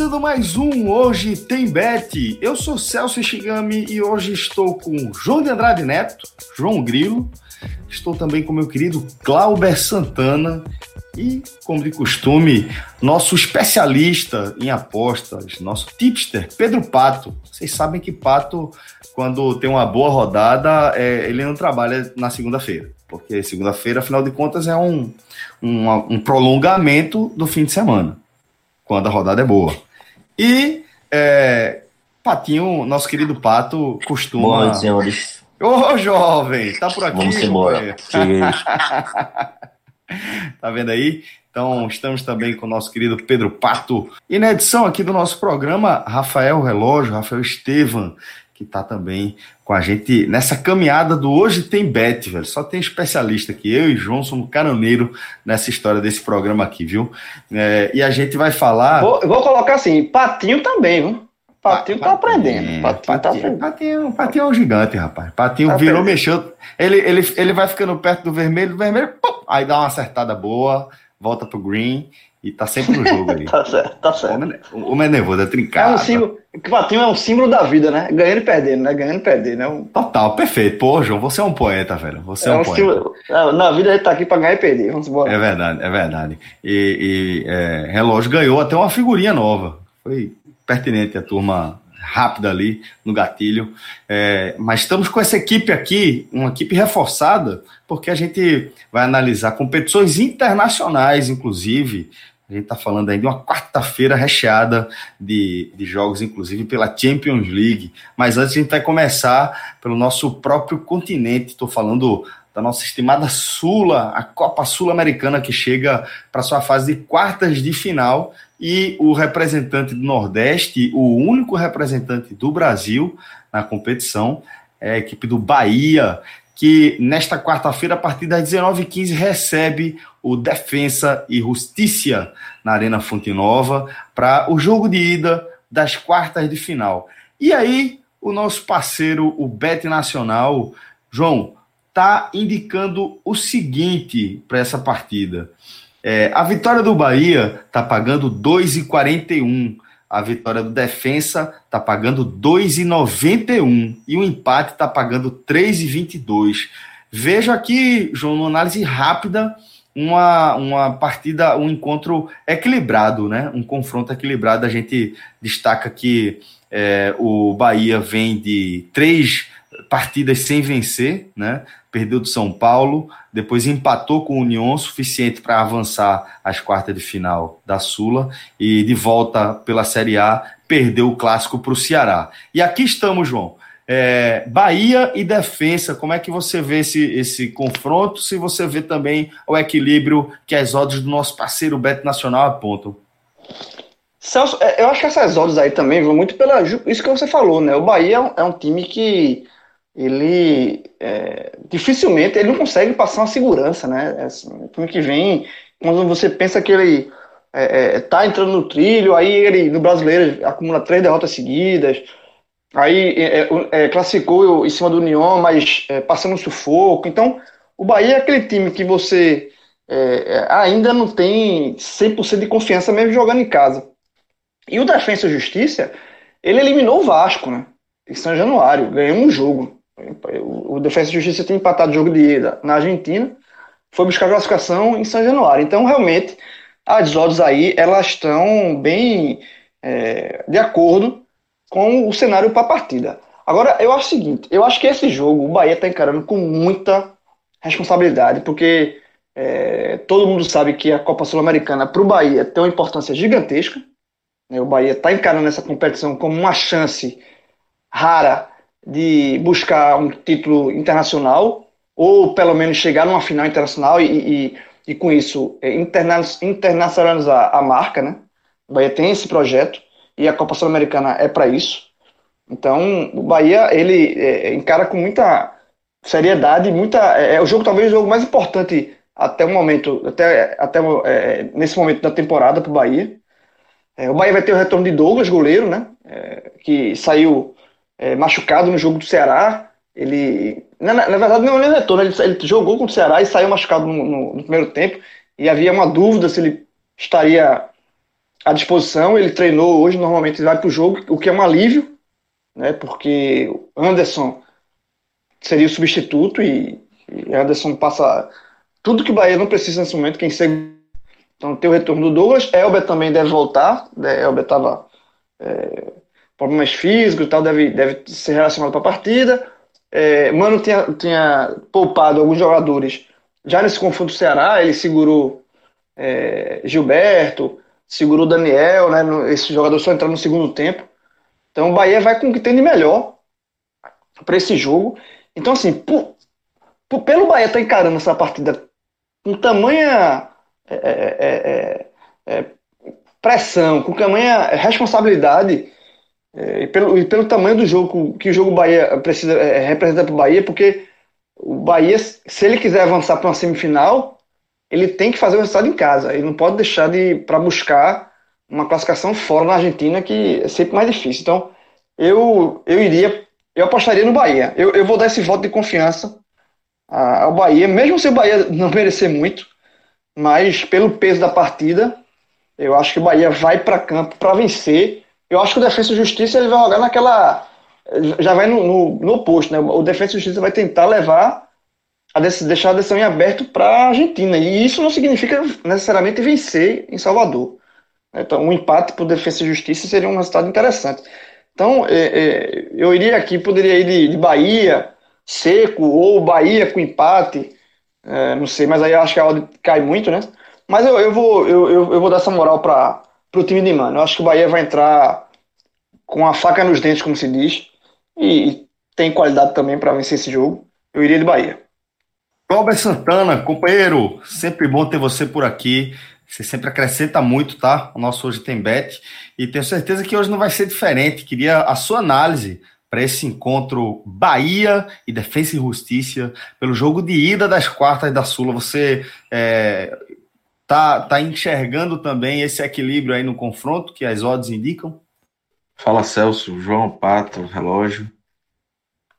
Começando mais um Hoje Tem Bet. Eu sou Celso Ishigami e hoje estou com João de Andrade Neto, João Grilo, estou também com meu querido Glauber Santana e, como de costume, nosso especialista em apostas, nosso tipster, Pedro Pato. Vocês sabem que Pato, quando tem uma boa rodada, é, ele não trabalha na segunda-feira, porque segunda-feira, afinal de contas, é um, um, um prolongamento do fim de semana quando a rodada é boa. E é, Patinho, nosso querido Pato, costuma. Boa noite, senhores. Ô, jovem, tá por aqui? Vamos embora. tá vendo aí? Então, estamos também com o nosso querido Pedro Pato. E na edição aqui do nosso programa, Rafael Relógio, Rafael Estevam, que tá também com a gente nessa caminhada do Hoje Tem Bet, velho. Só tem especialista aqui. Eu e João somos caroneiro nessa história desse programa aqui, viu? É, e a gente vai falar. Vou, vou, colocar assim: Patinho também, viu? Patinho tá aprendendo. Patinho, patinho, tá aprendendo. Patinho, patinho é um gigante, rapaz. Patinho tá virou, mexeu. Ele, ele, ele vai ficando perto do vermelho, do vermelho, pum, aí dá uma acertada boa, volta pro green. E tá sempre no jogo ali. tá certo, tá certo. O homem é nervoso, é trincado. É um símbolo. O Patinho é um símbolo da vida, né? Ganhando e perdendo, né? Ganhando e perdendo. Né? Um... Total, perfeito. Pô, João, você é um poeta, velho. Você é, é um, um poeta. Símbolo... Na vida a gente tá aqui pra ganhar e perder. Vamos embora. É verdade, é verdade. E, e é, Relógio ganhou até uma figurinha nova. Foi pertinente a turma rápida ali no gatilho. É, mas estamos com essa equipe aqui, uma equipe reforçada, porque a gente vai analisar competições internacionais, inclusive. A gente está falando aí de uma quarta-feira recheada de, de jogos, inclusive pela Champions League. Mas antes a gente vai começar pelo nosso próprio continente. Estou falando da nossa estimada Sula, a Copa Sul-Americana que chega para sua fase de quartas de final e o representante do Nordeste, o único representante do Brasil na competição, é a equipe do Bahia, que nesta quarta-feira, a partir das 19h15, recebe o Defensa e Justiça na Arena Fonte Nova para o jogo de ida das quartas de final. E aí, o nosso parceiro, o Bet Nacional, João, tá indicando o seguinte para essa partida. É, a vitória do Bahia tá pagando 2,41. A vitória do Defensa tá pagando 2,91 e o empate tá pagando 3,22. Vejo aqui, João, numa análise rápida, uma, uma partida, um encontro equilibrado, né? Um confronto equilibrado. A gente destaca que é, o Bahia vem de três partidas sem vencer, né? Perdeu do São Paulo, depois empatou com o União, suficiente para avançar às quartas de final da Sula e de volta pela Série A, perdeu o clássico para o Ceará. E aqui estamos, João. É, Bahia e defesa, como é que você vê esse, esse confronto? Se você vê também o equilíbrio que as odds do nosso parceiro Beto Nacional apontam. Celso, é, eu acho que essas odds aí também vão muito pela. Isso que você falou, né? O Bahia é um, é um time que ele é, dificilmente ele não consegue passar uma segurança, né? É, assim, que vem, quando você pensa que ele está é, é tá entrando no trilho, aí ele no brasileiro acumula três derrotas seguidas, aí é, é, classificou em cima do União, mas passando sufoco. Então, o Bahia é aquele time que você ainda não tem 100% de confiança mesmo jogando em casa. E o Defensa e Justiça, ele eliminou o Vasco, né? Em São Januário, ganhou um jogo. O Defesa e Justiça tem empatado o jogo de ida na Argentina, foi buscar classificação em São Januário. Então, realmente, as odds aí, elas estão bem é, de acordo com o cenário para a partida. Agora, eu acho o seguinte, eu acho que esse jogo, o Bahia está encarando com muita responsabilidade, porque É, todo mundo sabe que a Copa Sul-Americana para o Bahia tem uma importância gigantesca. Né? O Bahia está encarando essa competição como uma chance rara de buscar um título internacional ou pelo menos chegar numa final internacional e, e, e com isso é, interna internacionalizar a marca, né? O Bahia tem esse projeto e a Copa Sul-Americana é para isso. Então, o Bahia ele é, encara com muita seriedade, muita é, é, o jogo talvez o jogo mais importante até o momento, até, até é, nesse momento da temporada para o Bahia. É, o Bahia vai ter o retorno de Douglas, goleiro, né? É, que saiu é, machucado no jogo do Ceará. Ele, na, na verdade, não é retorno, ele, ele, jogou contra o Ceará e saiu machucado no, no, no, primeiro tempo. E havia uma dúvida se ele estaria à disposição. Ele treinou hoje, normalmente ele vai para o jogo, o que é um alívio, né? Porque Anderson seria o substituto e, e Anderson passa tudo que o Bahia não precisa nesse momento, quem segue. Então tem o retorno do Douglas, Elber também deve voltar, né? Elber estava é, problemas físicos e tal, deve, deve ser relacionado para a partida. É, Mano tinha, tinha poupado alguns jogadores já nesse confronto do Ceará, ele segurou é, Gilberto, segurou Daniel, né? Esse jogador só entrar no segundo tempo. Então o Bahia vai com o que tem de melhor para esse jogo. Então, assim, por, por, pelo Bahia estar tá encarando essa partida com tamanha é é, é, é, é, pressão, com tamanha responsabilidade, e pelo, e, pelo, tamanho do jogo que o jogo Bahia precisa representar para o Bahia, porque o Bahia, se ele quiser avançar para uma semifinal, ele tem que fazer o resultado em casa. Ele não pode deixar de para buscar uma classificação fora na Argentina, que é sempre mais difícil. Então, eu, eu iria, eu apostaria no Bahia. Eu, eu vou dar esse voto de confiança ao Bahia, mesmo se o Bahia não merecer muito, mas pelo peso da partida, eu acho que o Bahia vai para campo para vencer. Eu acho que o Defesa e Justiça ele vai jogar naquela. Já vai no, no, no oposto, né? O Defesa e Justiça vai tentar levar a deixar a decisão em aberto para a Argentina. E isso não significa necessariamente vencer em Salvador. Então, um empate para o Defesa e Justiça seria um resultado interessante. Então, é, é, eu iria aqui, poderia ir de, de Bahia, seco, ou Bahia com empate, é, não sei, mas aí acho que a odd cai muito, né? Mas eu, eu, vou, eu, eu, eu vou dar essa moral para o time de mano. Eu acho que o Bahia vai entrar com a faca nos dentes, como se diz, e, e tem qualidade também para vencer esse jogo. Eu iria de Bahia. Robert Santana, companheiro, sempre bom ter você por aqui. Você sempre acrescenta muito, tá? O nosso hoje tem bet. E tenho certeza que hoje não vai ser diferente. Queria a sua análise para esse encontro Bahia e Defesa e Justiça pelo jogo de ida das quartas da Sula. Você é, tá, tá enxergando também esse equilíbrio aí no confronto que as odds indicam? Fala Celso, João Pato, relógio.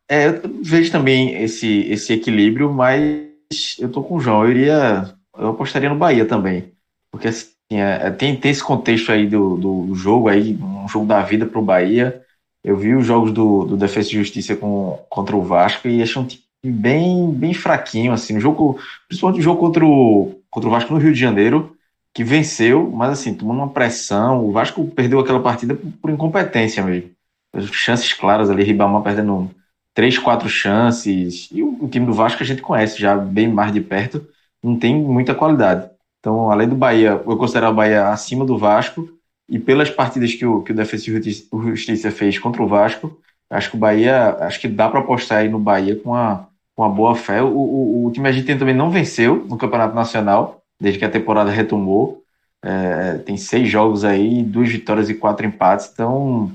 É, eu vejo também esse, esse equilíbrio, mas eu tô com o João. Eu iria, eu apostaria no Bahia também, porque assim, é, tem, tem esse contexto aí do, do jogo aí, um jogo da vida para o Bahia. Eu vi os jogos do, do Defesa e Justiça com, contra o Vasco e achei um time bem, bem fraquinho, assim, no jogo, principalmente no jogo contra o, contra o Vasco no Rio de Janeiro, que venceu, mas assim, tomando uma pressão. O Vasco perdeu aquela partida por, por incompetência mesmo. As chances claras ali, Ribamar perdendo três, quatro chances. E o, o, time do Vasco a gente conhece já bem mais de perto, não tem muita qualidade. Então, além do Bahia, eu considero o Bahia acima do Vasco, e pelas partidas que o, que o Defesa e Justiça fez contra o Vasco, acho que o Bahia, acho que dá para apostar aí no Bahia com com uma boa fé. O, o, o time argentino também não venceu no Campeonato Nacional, desde que a temporada retomou. É, tem seis jogos aí, duas vitórias e quatro empates, então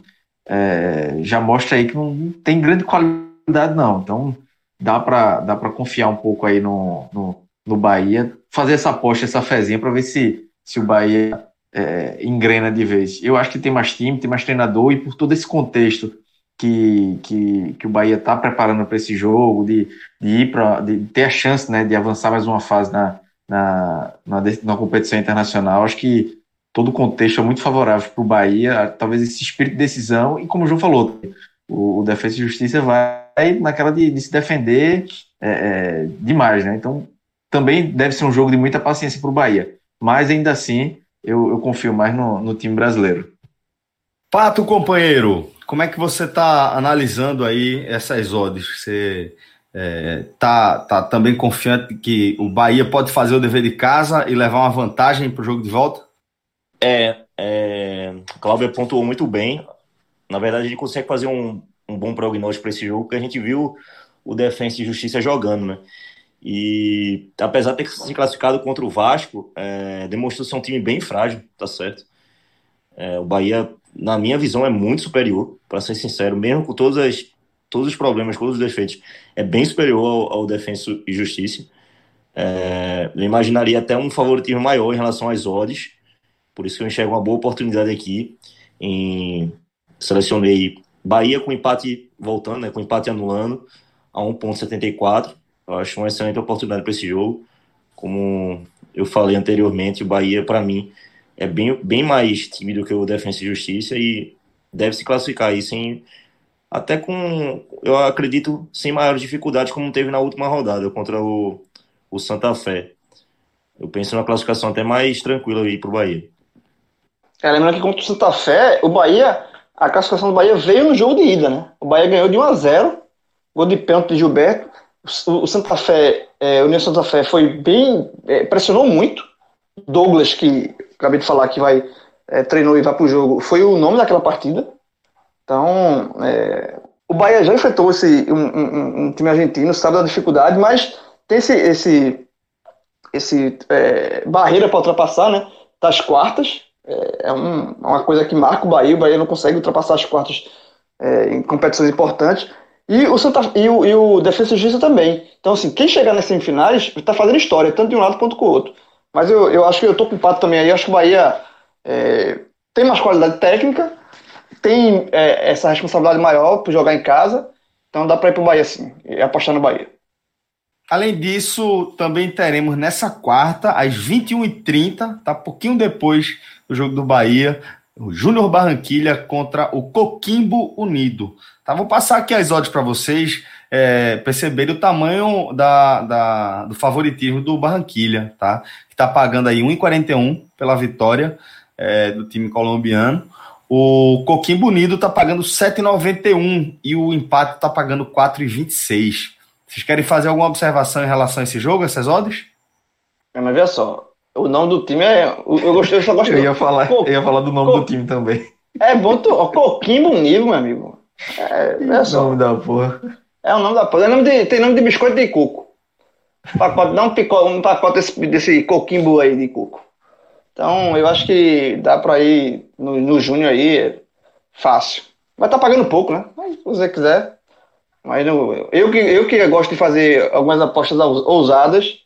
é, já mostra aí que não tem grande qualidade, não. Então dá para dá confiar um pouco aí no, no, no Bahia, fazer essa aposta, essa fezinha, para ver se, se o Bahia é, engrena de vez. Eu acho que tem mais time, tem mais treinador, e por todo esse contexto que, que, que o Bahia está preparando para esse jogo, de, de ir para de ter a chance né, de avançar mais uma fase na, na, na, na competição internacional, acho que todo o contexto é muito favorável para o Bahia, talvez esse espírito de decisão, e como o João falou, o, o Defesa e Justiça vai naquela de, de se defender é, é, demais, né? Então também deve ser um jogo de muita paciência para o Bahia, mas ainda assim eu, eu confio mais no, no time brasileiro. Pato, companheiro, como é que você está analisando aí essas odds? Você é, tá, tá também confiante que o Bahia pode fazer o dever de casa e levar uma vantagem para o jogo de volta? É, é, Cláudio pontuou muito bem. Na verdade, ele consegue fazer um, um bom prognóstico para esse jogo, porque a gente viu o Defensa e Justiça jogando, né? E apesar de ter se classificado contra o Vasco, é, demonstrou ser um time bem frágil, tá certo? É, o Bahia, na minha visão, é muito superior, para ser sincero, mesmo com todas as todos os problemas, todos os defeitos, é bem superior ao, ao e Justiça. É, eu imaginaria até um favoritismo maior em relação às odds, por isso que eu enxergo uma boa oportunidade aqui. Em, selecionei Bahia com empate voltando, né, com empate anulando a 1,74. Eu acho uma excelente oportunidade para esse jogo. Como eu falei anteriormente, o Bahia, para mim, é bem, bem mais tímido que o Defensa e Justiça e deve se classificar aí sem até com, eu acredito, sem maiores dificuldades, como teve na última rodada contra o, o Santa Fé. Eu penso numa classificação até mais tranquila aí para o Bahia. É, lembrando que contra o Santa Fé, o Bahia, a classificação do Bahia veio no jogo de ida, né? O Bahia ganhou de 1 a 0 gol de pênalti de Gilberto. O Santa Fé, é, o União Santa Fé foi bem, é, pressionou muito. Douglas, que acabei de falar que vai, é, treinou e vai para o jogo, foi o nome daquela partida. Então, é, o Bahia já enfrentou esse, um, um, um, time argentino, sabe da dificuldade, mas tem esse, esse, esse é, barreira para ultrapassar, né? Das quartas. É, é um, uma coisa que marca o Bahia. O Bahia não consegue ultrapassar as quartas é, em competições importantes. E o, Santa, e o, e o Defesa e Justiça também. Então, assim, quem chegar nas semifinais está fazendo história, tanto de um lado quanto do outro. Mas eu, eu acho que eu estou culpado também aí. Eu acho que o Bahia é, tem mais qualidade técnica, tem é, essa responsabilidade maior por jogar em casa, então dá para ir para o Bahia sim, e apostar no Bahia. Além disso, também teremos nessa quarta, às 21h30, tá? Pouquinho depois do jogo do Bahia, o Júnior Barranquilha contra o Coquimbo Unido. Tá? Vou passar aqui as odds para vocês é, perceberem o tamanho da, da, do favoritismo do Barranquilha, tá? Que está pagando aí 1,41 pela vitória é, do time colombiano. O Coquinho Bonito tá pagando 7,91 e o empate tá pagando 4,26. Vocês querem fazer alguma observação em relação a esse jogo, essas odds? É, mas veja só, o nome do time é. Eu gostei, eu só gosto Eu ia falar, Co... eu ia falar do nome Co... do time também. É bom, tu... Coquinho Bonito, meu amigo. É, veja só. nome da porra. É o nome da porra. Nome de... Tem nome de biscoito de coco. Pacote, dá um, um pacote desse, desse coquimbo aí de coco. Então, eu acho que dá para ir no, no Júnior aí, é fácil. Vai estar tá pagando pouco, né? Mas se você quiser. Mas eu, que, eu que gosto de fazer algumas apostas ousadas,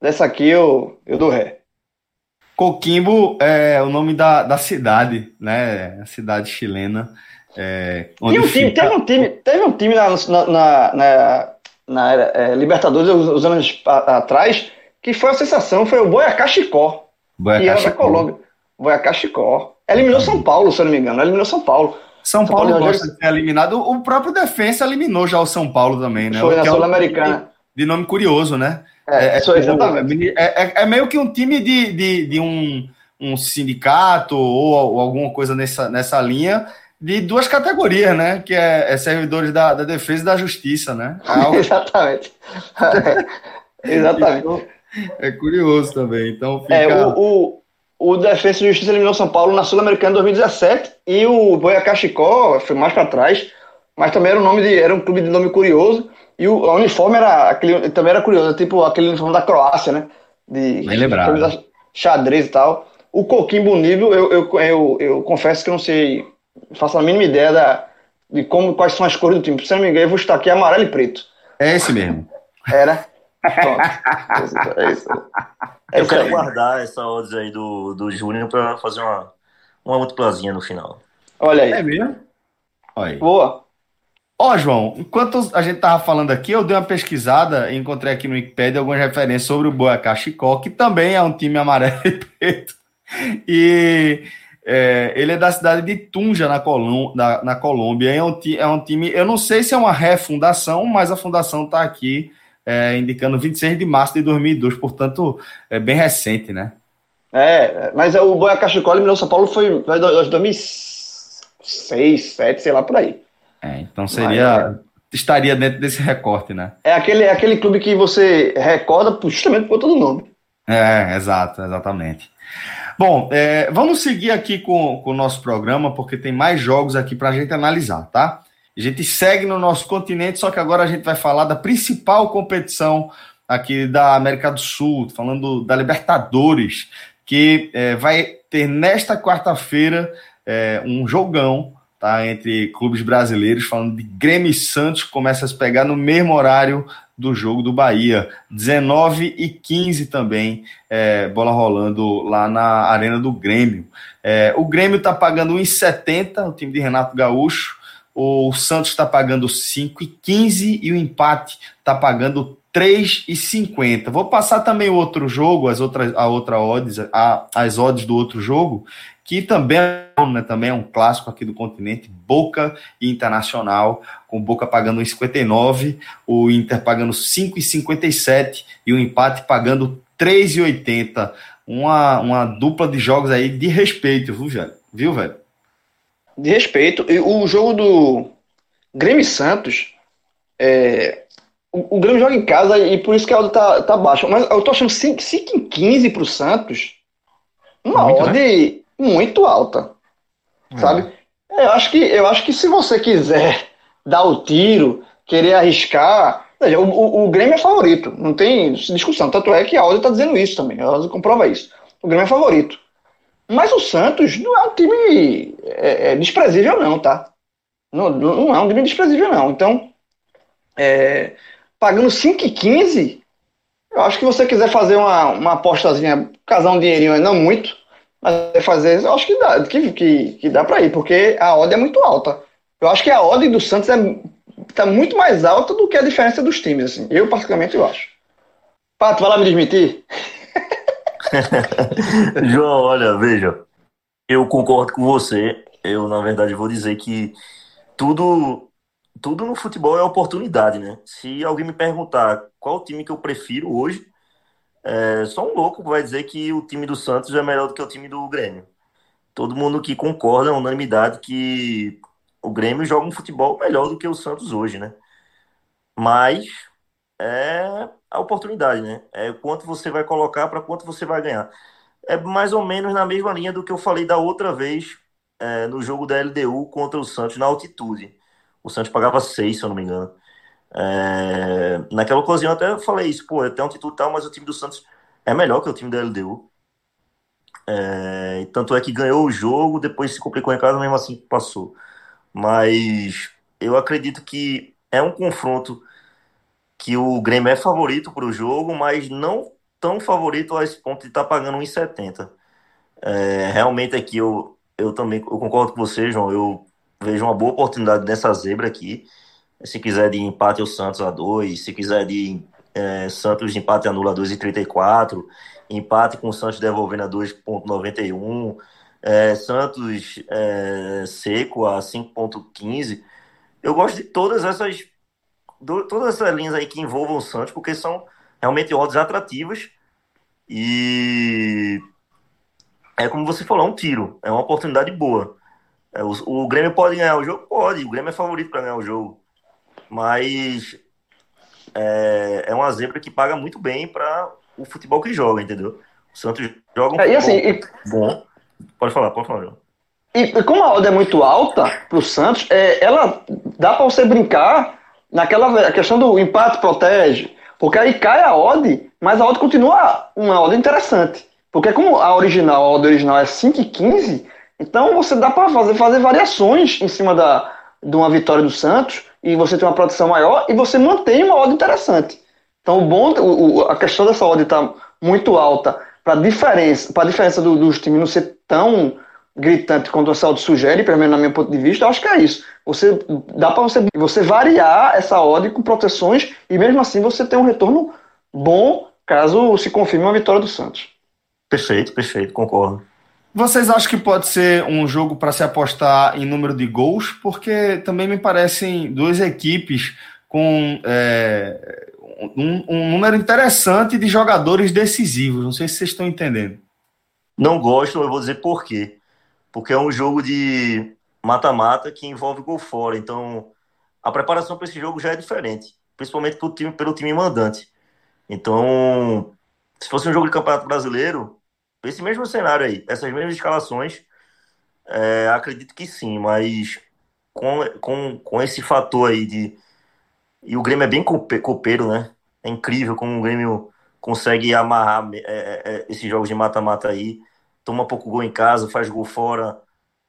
dessa aqui eu, eu dou ré. Coquimbo é o nome da, da cidade, né? A cidade chilena. É, onde um time, fica... teve um time, teve um time na, na, na, na é, Libertadores, uns anos atrás, que foi a sensação, foi o Boiacá Chicó. Chicó. Colômbia. Boiacá Chicó. Eliminou São Paulo, se eu não me engano. Eliminou São Paulo. São, São Paulo, Paulo gosta de ser eliminado. O próprio Defensa eliminou já o São Paulo também, né? Foi na é Sul-Americana. De, de nome curioso, né? É, é, é exatamente. É, é, é, meio que um time de, de, de um, um sindicato ou, ou, alguma coisa nessa, nessa linha de duas categorias, né? Que é, é servidores da, da defesa e da justiça, né? Algo... exatamente. exatamente. Então, é curioso também. Então fica... É, o, o, o Defesa e Justiça eliminou São Paulo na Sul-Americana em 2017 e o Boiacá Chicó foi mais para trás, mas também era um nome de era um clube de nome curioso e o, o uniforme era aquele também era curioso, tipo aquele uniforme da Croácia, né? De Bem lembrado. xadrez e tal. O Coquimbo Bonito, eu, eu, eu, eu, confesso que eu não sei, faço a mínima ideia da, de como, quais são as cores do time. Se não me engano, eu vou estar aqui amarelo e preto. É esse mesmo. Era. É isso. É eu quero guardar essa odds aí do, do Júnior para fazer uma, uma multiplazinha no final. Olha aí. É mesmo? Olha aí. Boa. Ó, João, enquanto a gente tava falando aqui, eu dei uma pesquisada e encontrei aqui no Wikipedia algumas referências sobre o Boa Chicó, que também é um time amarelo e preto. E é, ele é da cidade de Tunja, na, na, na Colômbia. É um, é um time, eu não sei se é uma refundação, mas a fundação está aqui é, indicando 26 de março de 2002, portanto, é bem recente, né? É, mas o Boia Chicó eliminou São Paulo foi em 2006, 2007, sei lá, por aí. É, então seria estaria dentro desse recorte, né? É aquele, é aquele clube que você recorda justamente por todo nome. É, exato, exatamente. Bom, é, vamos seguir aqui com, com o nosso programa, porque tem mais jogos aqui para a gente analisar, tá? A gente segue no nosso continente, só que agora a gente vai falar da principal competição aqui da América do Sul, falando da Libertadores, que é, vai ter nesta quarta-feira é, um jogão tá, entre clubes brasileiros, falando de Grêmio e Santos, que começa a se pegar no mesmo horário do jogo do Bahia. 19 e 15 também, é, bola rolando lá na Arena do Grêmio. É, o Grêmio está pagando 1,70, o time de Renato Gaúcho. O Santos está pagando 5,15 e o empate está pagando 3,50. Vou passar também o outro jogo, as outras, a outra odds, a, as odds do outro jogo, que também, né, também é um clássico aqui do continente, Boca e Internacional, com Boca pagando 1,59, o Inter pagando 5,57 e o empate pagando 3,80. Uma, uma dupla de jogos aí de respeito, viu, velho? Viu, velho? De respeito. E o jogo do Grêmio Santos, é, o, o Grêmio joga em casa e por isso que a odd tá, tá baixa. Mas eu tô achando 5, 5 em 15 pro Santos, uma Muito, odd... Né? Muito alta. É. Sabe? Eu acho, que, eu acho que se você quiser dar o tiro, querer arriscar. Veja, o, o, o, Grêmio é favorito, não tem discussão. Tanto é que a Audi está dizendo isso também. A Audi comprova isso. O Grêmio é favorito. Mas o Santos não é um time é, é desprezível, não, tá? Não, não é um time desprezível, não. Então, é, pagando 5,15, eu acho que você quiser fazer uma, uma apostazinha, casar um dinheirinho, não muito, mas fazer, eu acho que dá, que, que, que dá para ir, porque a odd é muito alta. Eu acho que a odd do Santos é tá muito mais alta do que a diferença dos times, assim. Eu, particularmente, eu acho. Pato, vai lá me desmentir? João, olha, veja, eu concordo com você. Eu, na verdade, vou dizer que tudo, tudo no futebol é oportunidade, né? Se alguém me perguntar qual time que eu prefiro hoje, é, só um louco vai dizer que o time do Santos é melhor do que o time do Grêmio. Todo mundo que concorda, é unanimidade, que o Grêmio joga um futebol melhor do que o Santos hoje, né? Mas é a oportunidade, né? É quanto você vai colocar para quanto você vai ganhar. É mais ou menos na mesma linha do que eu falei da outra vez é, no jogo da LDU contra o Santos na altitude. O Santos pagava 6, se eu não me engano. É, naquela ocasião até falei isso, pô, tem altitude tal, mas o time do Santos é melhor que o time da LDU. É, tanto é que ganhou o jogo, depois se complicou em casa, mesmo assim passou. Mas eu acredito que é um confronto que o Grêmio é favorito para o jogo, mas não tão favorito a esse ponto de estar tá pagando 1,70. É, realmente aqui eu, eu também eu concordo com você, João. Eu vejo uma boa oportunidade nessa zebra aqui. Se quiser de empate o Santos a 2, se quiser de é, Santos empate anula 2,34, empate com o Santos devolvendo a 2,91, é, Santos é, seco a 5,15. Eu gosto de todas essas do, todas essas linhas aí que envolvam o Santos, porque são realmente odds atrativas. E é como você falou, é um tiro, é uma oportunidade boa. É, o, o Grêmio pode ganhar o jogo? Pode, o Grêmio é favorito para ganhar o jogo mas é, é uma zebra que paga muito bem para o futebol que joga, entendeu? O Santos joga um é, e assim, e... bom. Pode falar, pode falar. E como a odd é muito alta para o Santos, é, ela dá para você brincar naquela questão do empate protege, porque aí cai a odd, mas a odd continua uma odd interessante. Porque como a original, a odd original é 5,15, então você dá para fazer, fazer variações em cima da, de uma vitória do Santos e você tem uma produção maior e você mantém uma odd interessante. Então, o bom, o, a questão dessa odd estar tá muito alta para diferença, para a diferença do, dos times não ser tão gritante quanto essa odd sugere, pelo menos na minha ponto de vista, eu acho que é isso. Você dá para você, você variar essa odd com proteções e mesmo assim você tem um retorno bom caso se confirme uma vitória do Santos. Perfeito, perfeito, concordo. Vocês acham que pode ser um jogo para se apostar em número de gols? Porque também me parecem duas equipes com é, um, um, número interessante de jogadores decisivos. Não sei se vocês estão entendendo. Não gosto, eu vou dizer por quê. Porque é um jogo de mata-mata que envolve gol fora. Então, a preparação para esse jogo já é diferente, principalmente pelo time, pelo time mandante. Então, se fosse um jogo de campeonato brasileiro, esse mesmo cenário aí, essas mesmas escalações, é, acredito que sim, mas com, com, com esse fator aí de. E o Grêmio é bem copeiro, né? É incrível como o Grêmio consegue amarrar é, é, é, esses jogos de mata-mata aí. Toma pouco gol em casa, faz gol fora,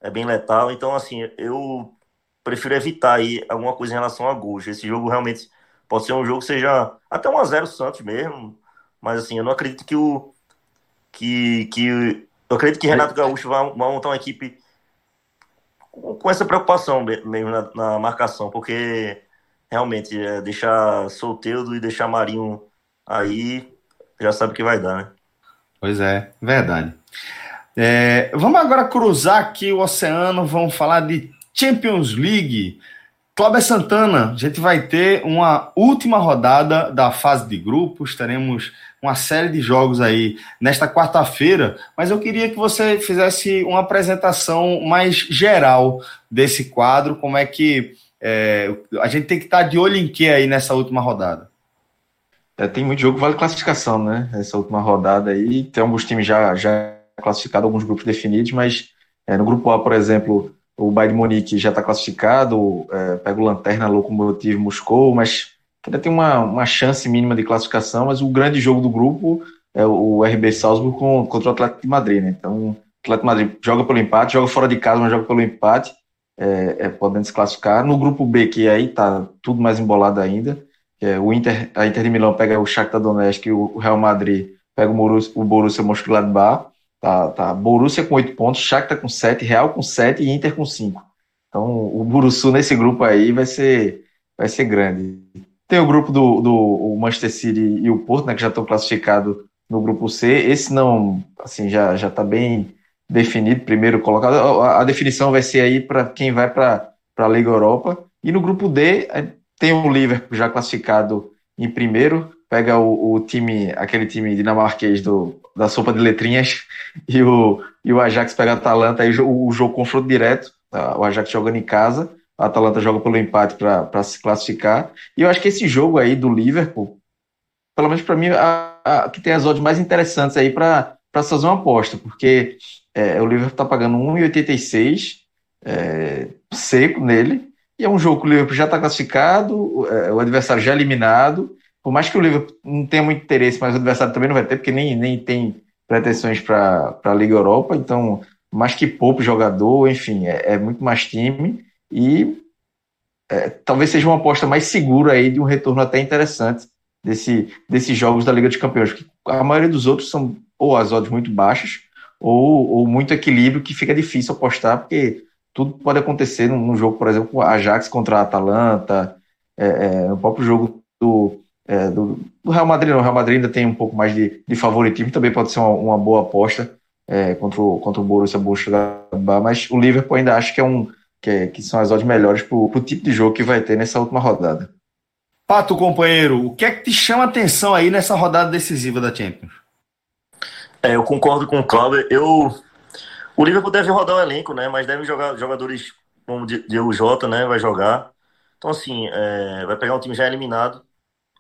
é bem letal. Então, assim, eu prefiro evitar aí alguma coisa em relação a gols. Esse jogo realmente pode ser um jogo que seja até 1 a 0 Santos mesmo, mas assim, eu não acredito que o que, que eu acredito que Renato Gaúcho vai, montar uma equipe com, com essa preocupação mesmo na, na marcação, porque realmente é, deixar Solteiro e deixar Marinho aí já sabe o que vai dar, né? Pois é, verdade. É, vamos agora cruzar aqui o oceano, vamos falar de Champions League. Cláudio Santana, a gente vai ter uma última rodada da fase de grupos, teremos uma série de jogos aí nesta quarta-feira, mas eu queria que você fizesse uma apresentação mais geral desse quadro, como é que é, a gente tem que estar de olho em que aí nessa última rodada. É, tem muito jogo vale classificação, né? Essa última rodada aí, tem alguns times já, já classificados, alguns grupos definidos, mas é, no grupo A, por exemplo, o Bayern de Munique já está classificado, é, pega o Lanterna, Locomotive Moscou, mas ainda tem uma, uma chance mínima de classificação, mas o grande jogo do grupo é o RB Salzburg contra o Atlético de Madrid, né? Então, o Atlético de Madrid joga pelo empate, joga fora de casa, mas joga pelo empate, é, é, podendo se classificar. No grupo B, que aí tá tudo mais embolado ainda, é, o Inter, a Inter de Milão pega o Shakhtar Donetsk o Real Madrid pega o Borussia, o Borussia Mönchengladbach, Tá, tá. Borussia com 8 pontos, Shakhtar com 7, Real com 7 e Inter com 5. Então, o Burusu nesse grupo aí vai ser, vai ser grande. Tem o grupo do, do Manchester City e o Porto, né, que já estão classificados no grupo C. Esse não, assim, já já está bem definido, primeiro colocado. A, a definição vai ser aí para quem vai para a Liga Europa. E no grupo D tem o Liverpool já classificado em primeiro, pega o, o time, aquele time dinamarquês do, da sopa de letrinhas, e o, e o Ajax pega a Atalanta, aí o, o jogo confronto direto, tá? o Ajax jogando em casa, a Atalanta joga pelo empate para se classificar, e eu acho que esse jogo aí do Liverpool, pelo menos para mim, a, a, que tem as odds mais interessantes aí para fazer uma aposta, porque é, o Liverpool está pagando 1,86 é, seco nele, e é um jogo que o Liverpool já está classificado, é, o adversário já eliminado, por mais que o Liverpool não tenha muito interesse, mas o adversário também não vai ter, porque nem, nem tem pretensões para a Liga Europa, então, mais que pouco jogador, enfim, é, é muito mais time. E é, talvez seja uma aposta mais segura aí de um retorno até interessante desse, desses jogos da Liga dos Campeões, porque a maioria dos outros são ou as odds muito baixas ou, ou muito equilíbrio que fica difícil apostar, porque tudo pode acontecer num, jogo, por exemplo, Ajax contra a Atalanta, é, é, no próprio jogo do, é, do, do, Real Madrid, não. O Real Madrid ainda tem um pouco mais de, de favoritismo, também pode ser uma, uma boa aposta é, contra, o, contra o Borussia Mönchengladbach, mas o Liverpool ainda acho que é um que, é, que são as odds melhores para o tipo de jogo que vai ter nessa última rodada. Pato, companheiro, o que é que te chama atenção aí nessa rodada decisiva da Champions? É, eu concordo com o Cláudio. Eu, o Liverpool deve rodar o elenco, né? Mas deve jogar jogadores como Diego Jota, né? Vai jogar. Então, assim, é, vai pegar um time já eliminado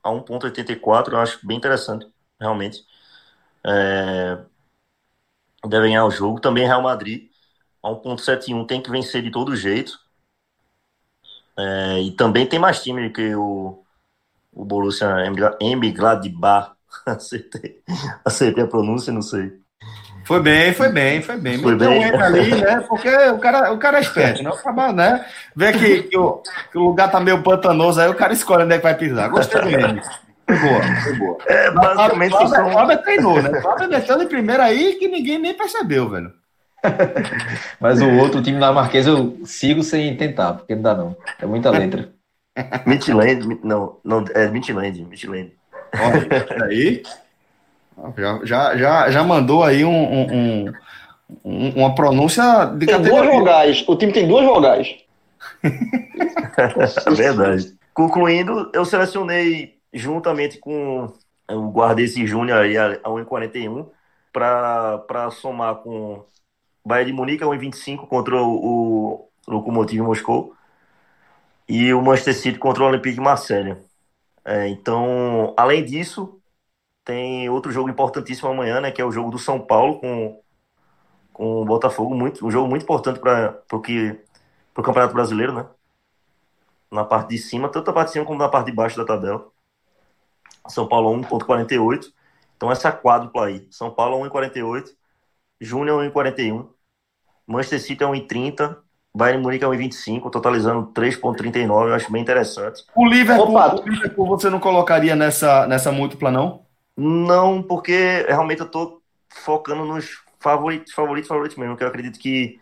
a 1.84, eu acho bem interessante, realmente. É... Deve ganhar o jogo. Também Real Madrid, a 1.71, tem que vencer de todo jeito. É... E também tem mais time que o, o Borussia Mönchengladbach. acertei. acertei a pronúncia, não sei. Foi bem, foi bem, foi bem. Foi bem. Um ali, né? Porque o cara, o cara é esperto, né? O né? Vê que, que, o, que o lugar tá meio pantanoso, aí o cara escolhe onde é que vai pisar. Gostei do Mendes. Foi boa, foi boa. É, basicamente. O Cláudio treinou, né? O Cláudio deixou de primeira aí que ninguém nem percebeu, velho. Mas o outro time da Marquesa eu sigo sem tentar, porque não dá não. É muita letra. Midland, não, não, é Midland, Midland. Olha, aí. Já, já, já, já mandou aí um, um, um, uma pronúncia de tem categoria. duas vogais. O time tem duas vogais. é verdade. Concluindo, eu selecionei juntamente com o Guardesse Júnior aí a 1,41 para somar com Bahia de Munique a 1,25 contra o, o Lokomotiv Moscou. e o Manchester City contra o Olympique de Marselha. É, então, além disso, tem outro jogo importantíssimo amanhã, né, que é o jogo do São Paulo com, com o Botafogo, muito, um jogo muito importante para o que para o Campeonato Brasileiro, né? Na parte de cima, tanto na parte de cima como na parte de baixo da tabela. São Paulo 1.48. Então essa quádrupla aí, São Paulo 1.48, Júnior 1.41, Manchester City é 1.30, Bayern Munique é 1,25, totalizando 3,39. Eu acho bem interessante. O Liverpool, o Liverpool você não colocaria nessa, nessa múltipla, não? Não, porque realmente eu tô focando nos favoritos, favoritos, favoritos mesmo, que eu acredito que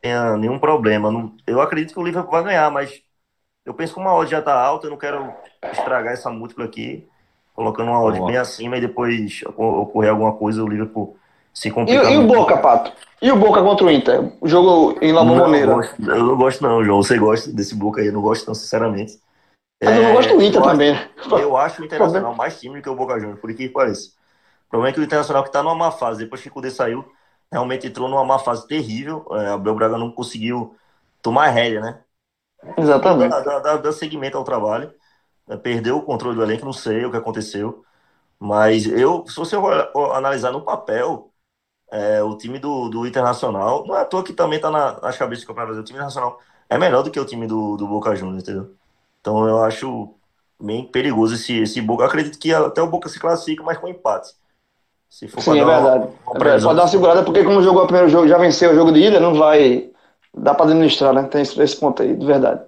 tenha nenhum problema. eu acredito que o Liverpool vai ganhar, mas eu penso que uma odd já tá alta, eu não quero estragar essa múltipla aqui, colocando uma odd bem acima e depois ocorrer alguma coisa, o Liverpool se complicar. E, e o Boca, Pato? E o Boca contra o Inter? O jogo em La Bombonera. Eu não gosto não, João. Você gosta desse Boca aí, eu não gosto não, sinceramente. Mas eu não gosto do Inter eu também. Acho, eu acho o Internacional mais time que o Boca Juniors, por que pareça. O problema é que o Internacional que tá numa má fase, depois que o Cudê saiu, realmente entrou numa má fase terrível. É, Abel Braga não conseguiu tomar rédea, né? Exatamente. Dá, dá, dá seguimento ao trabalho. É, perdeu o controle do elenco, não sei o que aconteceu. Mas eu, se você analisar no papel, é, o time do, do Internacional, não é à toa que também está na, nas cabeças do Campeonato Brasileiro, o time Internacional é melhor do que o time do, do Boca Juniors, entendeu? Então eu acho bem perigoso esse, esse Boca. Eu acredito que até o Boca se classifica, mas com empate. Se for Sim, é verdade. Uma, uma é, pode dar uma segurada, porque como jogou o primeiro jogo, já venceu o jogo de ida, não vai dar para administrar, né? Tem esse, esse ponto aí, de verdade.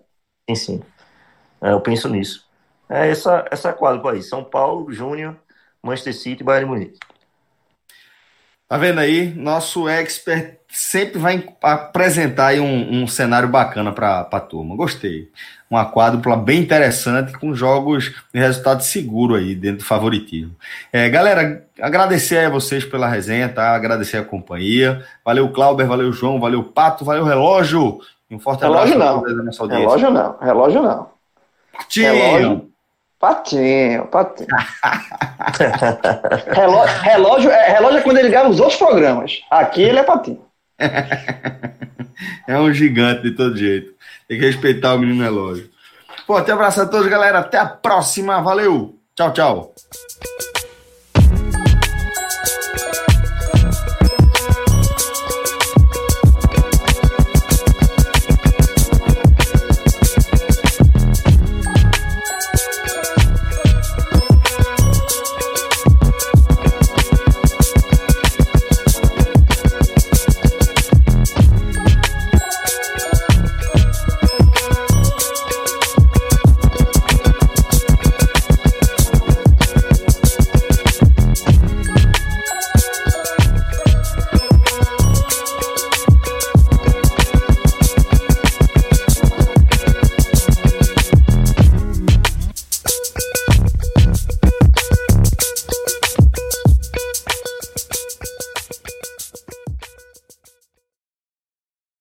Sim, sim. É, eu penso nisso. É essa, essa quadra aí. São Paulo, Júnior, Manchester City e Bayern Munique. Tá vendo aí? Nosso expert sempre vai apresentar aí um, um cenário bacana para a turma. Gostei. Uma quádrupla bem interessante com jogos de resultado seguro aí dentro do favoritismo. É, galera, agradecer a vocês pela resenha, tá? Agradecer a companhia. Valeu, Clauber, valeu, João, valeu, Pato, valeu, Relógio. Um forte relógio abraço. Não. Relógio não, relógio não. Patinho. Relógio, patinho, patinho. relógio, relógio, é, relógio é quando ele grava os outros programas. Aqui ele é patinho. é um gigante de todo jeito. Tem que respeitar o menino relógio. Pô, até abraço a todos, galera. Até a próxima. Valeu. Tchau, tchau.